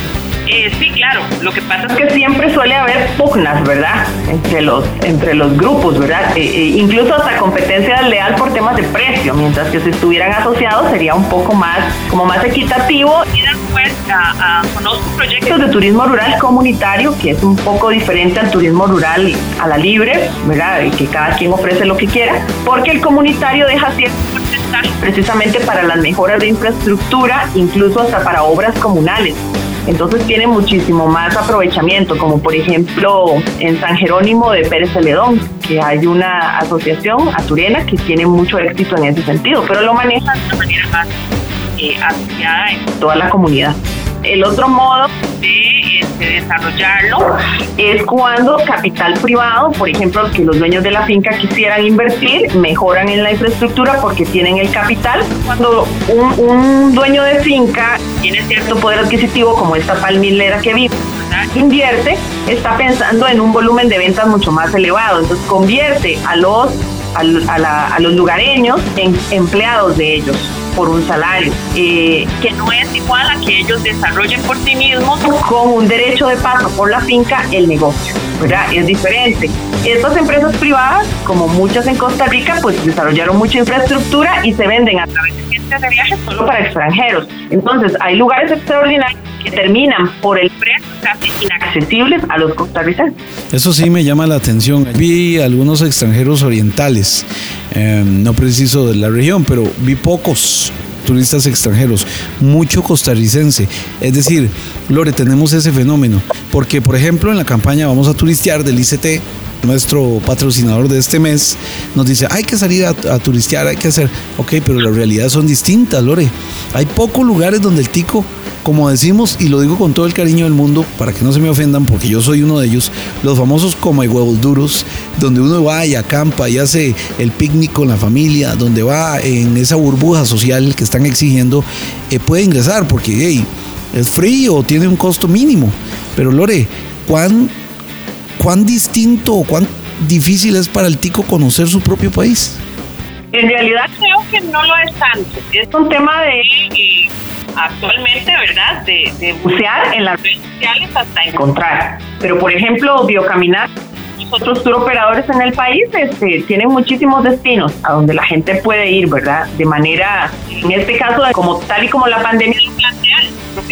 Eh, sí, claro. Lo que pasa es que siempre suele haber pugnas, ¿verdad? Entre los, entre los grupos, ¿verdad? Eh, eh, incluso hasta competencia leal por temas de precio, mientras que si estuvieran asociados sería un poco más, como más equitativo. Y después a, a- conozco proyectos de turismo rural comunitario, que es un poco diferente al turismo rural a la libre, ¿verdad? Y que cada quien ofrece lo que quiera, porque el comunitario deja cierto precisamente para las mejoras de infraestructura, incluso hasta para obras comunales. Entonces tiene muchísimo más aprovechamiento, como por ejemplo en San Jerónimo de Pérez Celedón, que hay una asociación aturena que tiene mucho éxito en ese sentido, pero lo maneja de una manera más eh, asociada en toda la comunidad. El otro modo de desarrollarlo es cuando capital privado, por ejemplo, que los dueños de la finca quisieran invertir, mejoran en la infraestructura porque tienen el capital. Cuando un, un dueño de finca tiene cierto poder adquisitivo, como esta palmilera que ¿verdad? invierte, está pensando en un volumen de ventas mucho más elevado. Entonces convierte a los, al- a, la- a los lugareños en empleados de ellos por un salario, eh, que no es igual a que ellos desarrollen por sí mismos con un derecho de paso por la finca el negocio, ¿verdad? Es diferente. Estas empresas privadas, como muchas en Costa Rica, pues desarrollaron mucha infraestructura y se venden a través de agencias de viajes solo para extranjeros. Entonces, hay lugares extraordinarios que terminan por el precio casi inaccesibles a los costarricenses. Eso sí me llama la atención. Vi algunos extranjeros orientales, eh, no preciso de la región, pero vi pocos turistas extranjeros, mucho costarricense. Es decir, Lore, tenemos ese fenómeno. Porque, por ejemplo, en la campaña Vamos a Turistear del ICT, nuestro patrocinador de este mes, nos dice, hay que salir a, turistear, hay que hacer, ok, pero las realidades son distintas, Lore. Hay pocos lugares donde el tico, como decimos, y lo digo con todo el cariño del mundo, para que no se me ofendan, porque yo soy uno de ellos, los famosos como huevos duros, donde uno va y acampa y hace el picnic con la familia, donde va en esa burbuja social que están exigiendo, eh, puede ingresar, porque es frío, tiene un costo mínimo. Pero Lore, ¿cuán cuán distinto o cuán difícil es para el tico conocer su propio país. En realidad creo que no lo es tanto. Es un tema de eh, actualmente, ¿verdad? De, de bucear en las redes sociales hasta encontrar. Pero por ejemplo, Biocaminar otros tour operadores en el país este, tienen muchísimos destinos a donde la gente puede ir, ¿verdad? De manera, en este caso, como tal y como la pandemia lo plantea,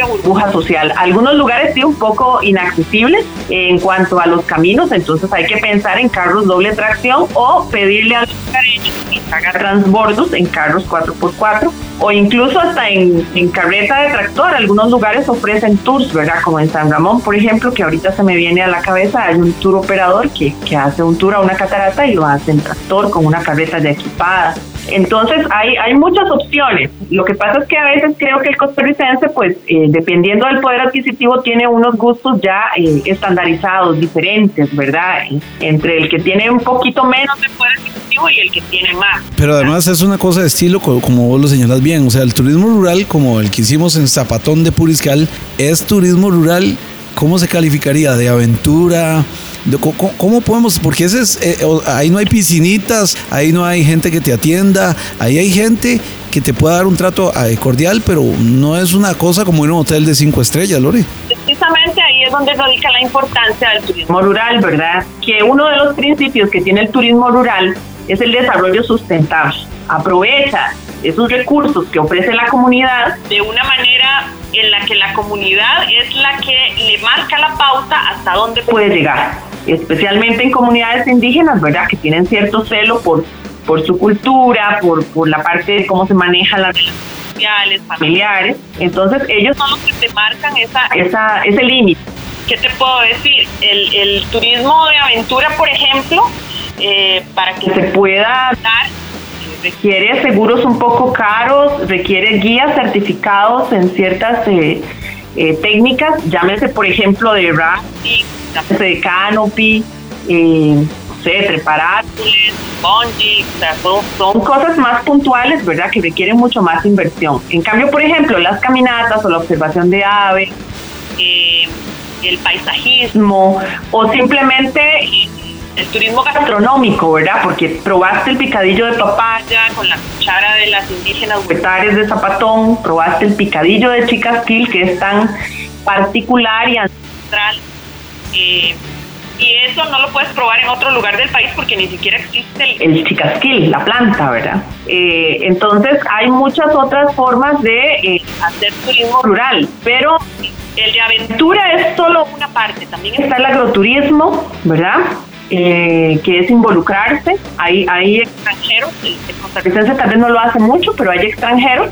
burbuja social. Algunos lugares sí un poco inaccesibles en cuanto a los caminos, entonces hay que pensar en carros doble tracción o pedirle a los careños que haga transbordos en carros 4x4 o incluso hasta en, en, carreta de tractor. Algunos lugares ofrecen tours, ¿verdad? Como en San Ramón, por ejemplo, que ahorita se me viene a la cabeza, hay un tour operador que, que hace un tour a una catarata y lo hace en tractor con una carreta ya equipada. Entonces hay, hay muchas opciones. Lo que pasa es que a veces creo que el costarricense, pues eh, dependiendo del poder adquisitivo, tiene unos gustos ya eh, estandarizados, diferentes, ¿verdad? Entre el que tiene un poquito menos de poder adquisitivo y el que tiene más. Pero además es una cosa de estilo, como vos lo señalas bien. O sea, el turismo rural, como el que hicimos en Zapatón de Puriscal, es turismo rural, ¿cómo se calificaría? ¿De aventura? ¿Cómo, podemos? Porque ese es, eh, ahí no hay piscinitas, ahí no hay gente que te atienda, ahí hay gente que te pueda dar un trato eh, cordial, pero no es una cosa como ir a un hotel de cinco estrellas, Lore. Precisamente ahí es donde radica la importancia del turismo rural, ¿verdad? Que uno de los principios que tiene el turismo rural es el desarrollo sustentable. Aprovecha esos recursos que ofrece la comunidad de una manera en la que la comunidad es la que le marca la pauta hasta dónde puede llegar especialmente en comunidades indígenas, ¿verdad? Que tienen cierto celo por, por su cultura, por, por la parte de cómo se manejan las relaciones sociales, familiares. Entonces ellos son los que te marcan esa, esa, ese límite. ¿Qué te puedo decir? El, el turismo de aventura, por ejemplo, eh, para que se pueda dar requiere seguros un poco caros, requiere guías certificados en ciertas eh, eh, técnicas, llámese por ejemplo de rafting, de canopy, eh, no sé, trepar árboles, son, cosas más puntuales, ¿verdad? Que requieren mucho más inversión. En cambio, por ejemplo, las caminatas o la observación de aves, eh, el paisajismo o simplemente eh, el turismo gastronómico, ¿verdad? Porque probaste el picadillo de papaya con la cuchara de las indígenas huetares de Zapatón, probaste el picadillo de Chicasquil, que es tan particular y ancestral eh, y eso no lo puedes probar en otro lugar del país porque ni siquiera existe el, chicasquil, la planta, ¿verdad? Eh, entonces hay muchas otras formas de eh, hacer turismo rural, pero el de aventura es solo una parte. También está el agroturismo, ¿verdad? Que es involucrarse. Hay, hay extranjeros, el, el costarricense tal vez no lo hace mucho, pero hay extranjeros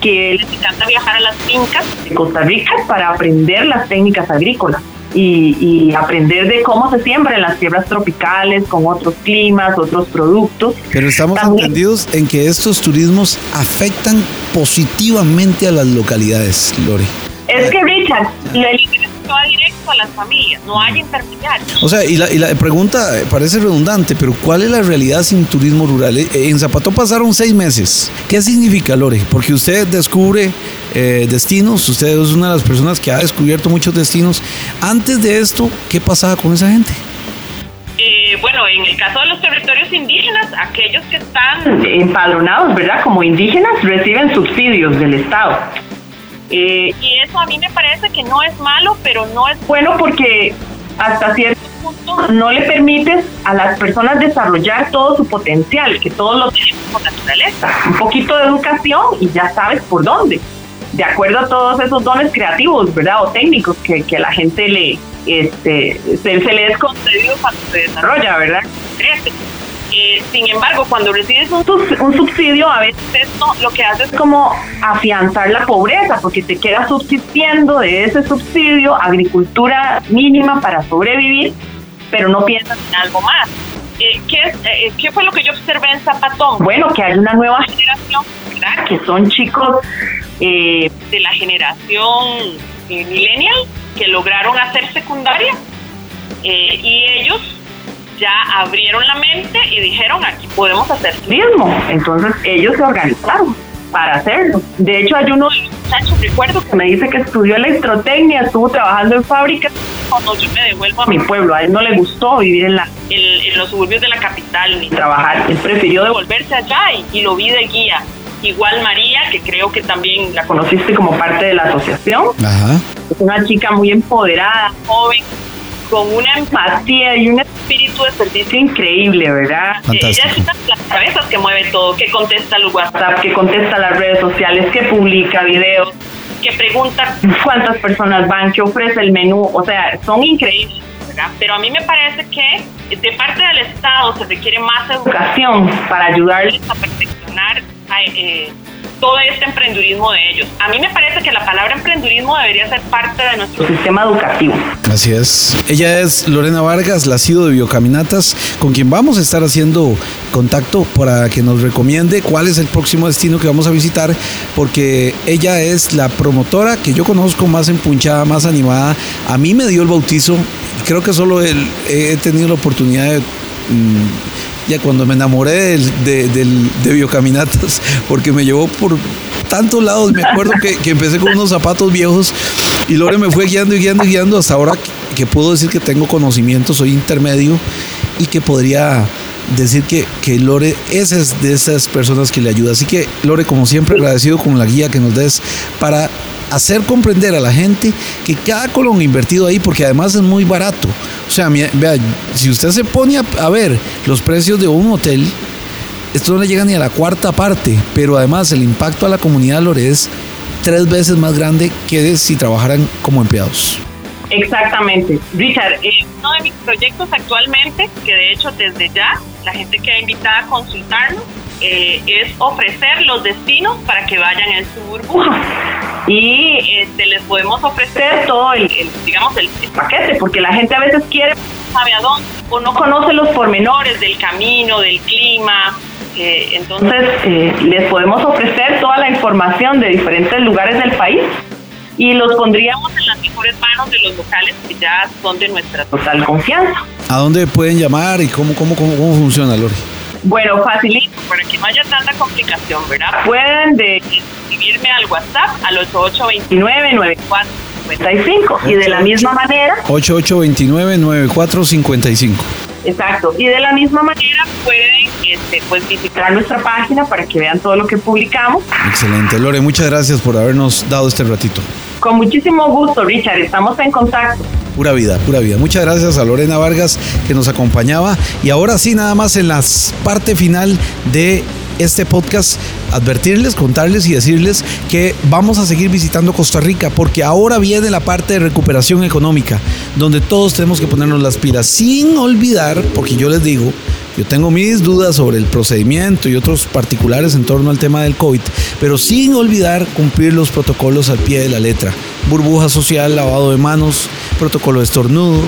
que les encanta viajar a las fincas de Costa Rica para aprender las técnicas agrícolas y, aprender de cómo se siembra en las tierras tropicales, con otros climas, otros productos. Pero estamos entendidos en que estos turismos afectan positivamente a las localidades, Lore. Es que Richard, el va directo a las familias, no hay intermediarios. O sea, y la, y la pregunta parece redundante, pero ¿cuál es la realidad sin turismo rural? Eh, en Zapató pasaron seis meses. ¿Qué significa, Lore? Porque usted descubre eh, destinos, usted es una de las personas que ha descubierto muchos destinos. Antes de esto, ¿qué pasaba con esa gente? Eh, bueno, en el caso de los territorios indígenas, aquellos que están empadronados, ¿verdad? Como indígenas, reciben subsidios del Estado. Eh, y eso a mí me parece que no es malo, pero no es bueno porque hasta cierto punto no le permites a las personas desarrollar todo su potencial, que todos lo tenemos por naturaleza. Un poquito de educación y ya sabes por dónde. De acuerdo a todos esos dones creativos, ¿verdad? O técnicos que, que la gente le, este, se, le es concedido cuando se desarrolla, ¿verdad? Eh, sin embargo, cuando recibes un, subsidio, a veces esto lo que hace es como afianzar la pobreza, porque te queda subsistiendo de ese subsidio agricultura mínima para sobrevivir, pero no piensas en algo más. Eh, ¿qué, eh, ¿Qué fue lo que yo observé en Zapatón? Bueno, que hay una nueva generación. Que son chicos de la generación millennial que lograron hacer secundaria y ellos ya abrieron la mente y dijeron aquí podemos hacer turismo. Entonces ellos se organizaron para hacerlo. De hecho hay uno de los muchachos, recuerdo, que me dice que estudió electrotecnia, estuvo trabajando en fábricas no, yo me devuelvo a mi pueblo. A él no le gustó vivir en, la, en, en los suburbios de la capital ni trabajar. Él prefirió devolverse allá y, y lo vi de guía. Igual María, que creo que también la conociste como parte de la asociación. Ajá. Es una chica muy empoderada, joven, con una empatía y un espíritu de servicio increíble, ¿verdad? Fantástico. Ella es una de las cabezas que mueve todo, que contesta los WhatsApp, que contesta las redes sociales, que publica videos, que pregunta cuántas personas van, que ofrece el menú, o sea, son increíbles. ¿verdad? Pero a mí me parece que de parte del Estado se requiere más educación para ayudarles a perfeccionar a, eh, todo este emprendurismo de ellos. A mí me parece que la palabra emprendurismo debería ser parte de nuestro sistema educativo. Así es. Ella es Lorena Vargas, la CIDO de Biocaminatas, con quien vamos a estar haciendo contacto para que nos recomiende cuál es el próximo destino que vamos a visitar, porque ella es la promotora que yo conozco más empunchada, más animada. A mí me dio el bautizo, creo que solo él- he tenido la oportunidad de... mm, ya cuando me enamoré del- de, del- de Biocaminatas, *laughs* porque me llevó por tantos lados. Me acuerdo que, que empecé con unos zapatos viejos y Lore me fue guiando y guiando y guiando hasta ahora que, puedo decir que tengo conocimiento, soy intermedio y que podría decir que, que Lore es es de esas personas que le ayuda. Así que Lore, como siempre, agradecido con la guía que nos des para hacer comprender a la gente que cada colón invertido ahí, porque además es muy barato. O sea, vea, si usted se pone a, ver los precios de un hotel, esto no le llega ni a la cuarta parte, pero además el impacto a la comunidad Lore es tres veces más grande que si trabajaran como empleados. Exactamente. Richard, eh, uno de mis proyectos actualmente, que de hecho desde ya la gente queda invitada a consultarnos, eh, es ofrecer los destinos para que vayan en su burbuja. Y este, les podemos ofrecer todo el, digamos, el, paquete, porque la gente a veces quiere, sabe a dónde, o no conoce los pormenores del camino, del clima. eh, entonces, eh, les podemos ofrecer toda la información de diferentes lugares del país y los pondríamos en las mejores manos de los locales que ya son de nuestra total confianza. ¿A dónde pueden llamar y cómo, cómo, cómo, cómo funciona, Lore? Bueno, facilito, para que no haya tanta complicación, ¿verdad? Pueden de escribirme al WhatsApp al 8829-9455 y de la misma manera, 8829-9455. exacto, y de la misma manera pueden este, pues, visitar nuestra página para que vean todo lo que publicamos. Excelente. Lore, muchas gracias por habernos dado este ratito. Con muchísimo gusto, Richard, estamos en contacto. Pura vida, pura vida. Muchas gracias a Lorena Vargas que nos acompañaba. Y ahora sí, nada más en la parte final de este podcast, advertirles, contarles y decirles que vamos a seguir visitando Costa Rica porque ahora viene la parte de recuperación económica, donde todos tenemos que ponernos las pilas, sin olvidar, porque yo les digo, yo tengo mis dudas sobre el procedimiento y otros particulares en torno al tema del COVID, pero sin olvidar cumplir los protocolos al pie de la letra. Burbuja social, lavado de manos, protocolo de estornudo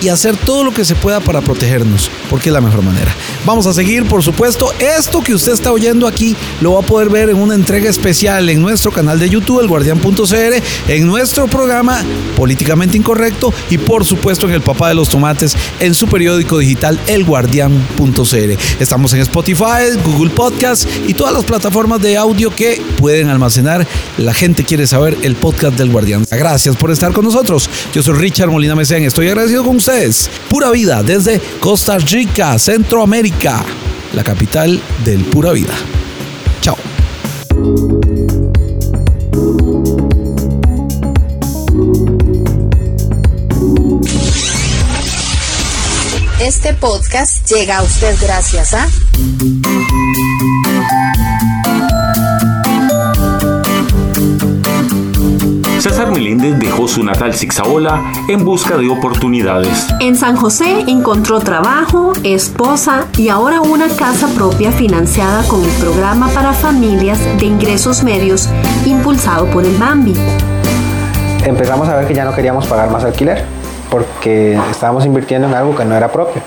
y hacer todo lo que se pueda para protegernos, porque es la mejor manera. Vamos a seguir, por supuesto, esto que usted está oyendo aquí lo va a poder ver en una entrega especial en nuestro canal de YouTube, elguardian.cr, en nuestro programa Políticamente Incorrecto y por supuesto en El Papá de los Tomates, en su periódico digital elguardian.cr. Estamos en Spotify, Google Podcast y todas las plataformas de audio que pueden almacenar. La gente quiere saber el podcast del Guardián. Gracias por estar con nosotros. Yo soy Richard Molina Mesén, estoy agradecido con ustedes. Pura vida desde Costa Rica, Centroamérica, la capital del Pura Vida. Chao. Este podcast llega a usted gracias a Meléndez dejó su natal Zixaola en busca de oportunidades. En San José encontró trabajo, esposa y ahora una casa propia financiada con el programa para familias de ingresos medios impulsado por el Bambi. Empezamos a ver que ya no queríamos pagar más alquiler porque estábamos invirtiendo en algo que no era propio.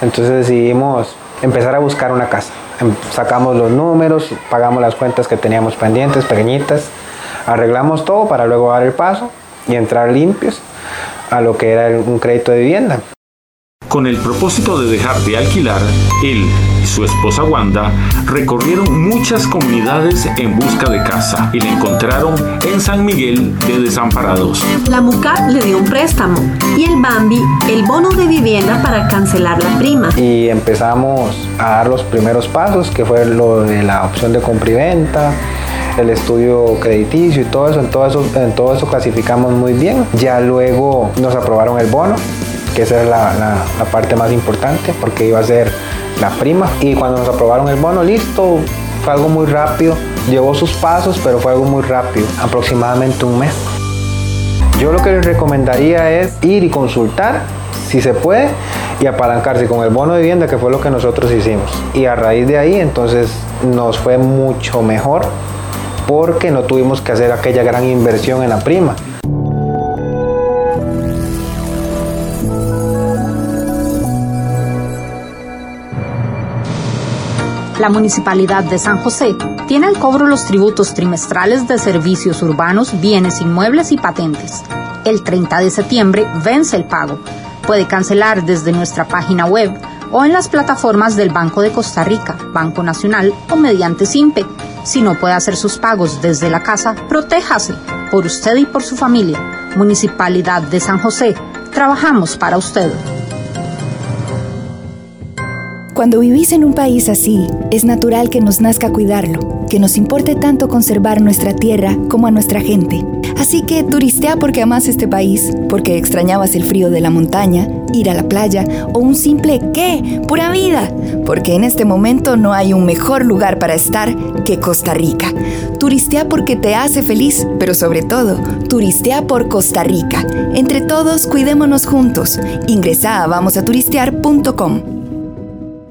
Entonces decidimos empezar a buscar una casa. Em- Sacamos los números, pagamos las cuentas que teníamos pendientes, pequeñitas, arreglamos todo para luego dar el paso y entrar limpios a lo que era un crédito de vivienda. Con el propósito de dejar de alquilar, él y su esposa Wanda recorrieron muchas comunidades en busca de casa y la encontraron en San Miguel de Desamparados. La MUCA le dio un préstamo y el Bambi el bono de vivienda para cancelar la prima. Y empezamos a dar los primeros pasos, que fue lo de la opción de compra y venta, el estudio crediticio y todo eso, en todo eso, en todo eso clasificamos muy bien. Ya luego nos aprobaron el bono, que esa es la, la, la parte más importante, porque iba a ser la prima. Y cuando nos aprobaron el bono, listo, fue algo muy rápido. Llevó sus pasos, pero fue algo muy rápido, aproximadamente un mes. Yo lo que les recomendaría es ir y consultar si se puede y apalancarse con el bono de vivienda que fue lo que nosotros hicimos. Y a raíz de ahí entonces nos fue mucho mejor porque no tuvimos que hacer aquella gran inversión en la prima. La Municipalidad de San José tiene al cobro los tributos trimestrales de servicios urbanos, bienes inmuebles y patentes. El 30 de septiembre vence el pago. Puede cancelar desde nuestra página web o en las plataformas del Banco de Costa Rica, Banco Nacional o mediante SIMPE. Si no puede hacer sus pagos desde la casa, protéjase por usted y por su familia. Municipalidad de San José, trabajamos para usted. Cuando vivís en un país así, es natural que nos nazca cuidarlo, que nos importe tanto conservar nuestra tierra como a nuestra gente. Así que turistea porque amas este país, porque extrañabas el frío de la montaña, ir a la playa o un simple ¿qué? Pura vida. Porque en este momento no hay un mejor lugar para estar que Costa Rica. Turistea porque te hace feliz, pero sobre todo, turistea por Costa Rica. Entre todos, cuidémonos juntos. Ingresa a vamosaturistear.com.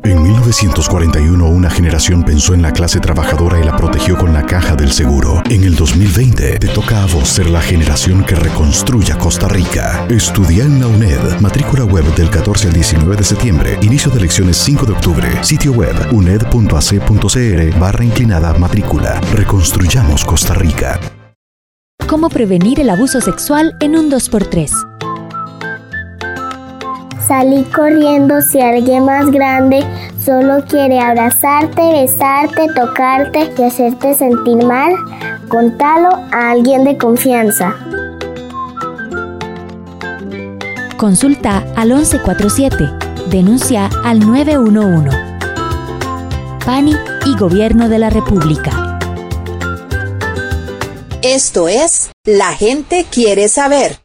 En 1941 una generación pensó en la clase trabajadora y la protegió con la caja del seguro. En el 2020 te toca a vos ser la generación que reconstruya Costa Rica. Estudia en la UNED. Matrícula web del 14 al 19 de septiembre. Inicio de elecciones 5 de octubre. Sitio web uned.ac.cr barra inclinada matrícula. Reconstruyamos Costa Rica. ¿Cómo prevenir el abuso sexual en un 2x3? Salí corriendo si alguien más grande solo quiere abrazarte, besarte, tocarte y hacerte sentir mal. Contalo a alguien de confianza. Consulta al 1147. Denuncia al 911. PANI y Gobierno de la República. Esto es La gente quiere saber.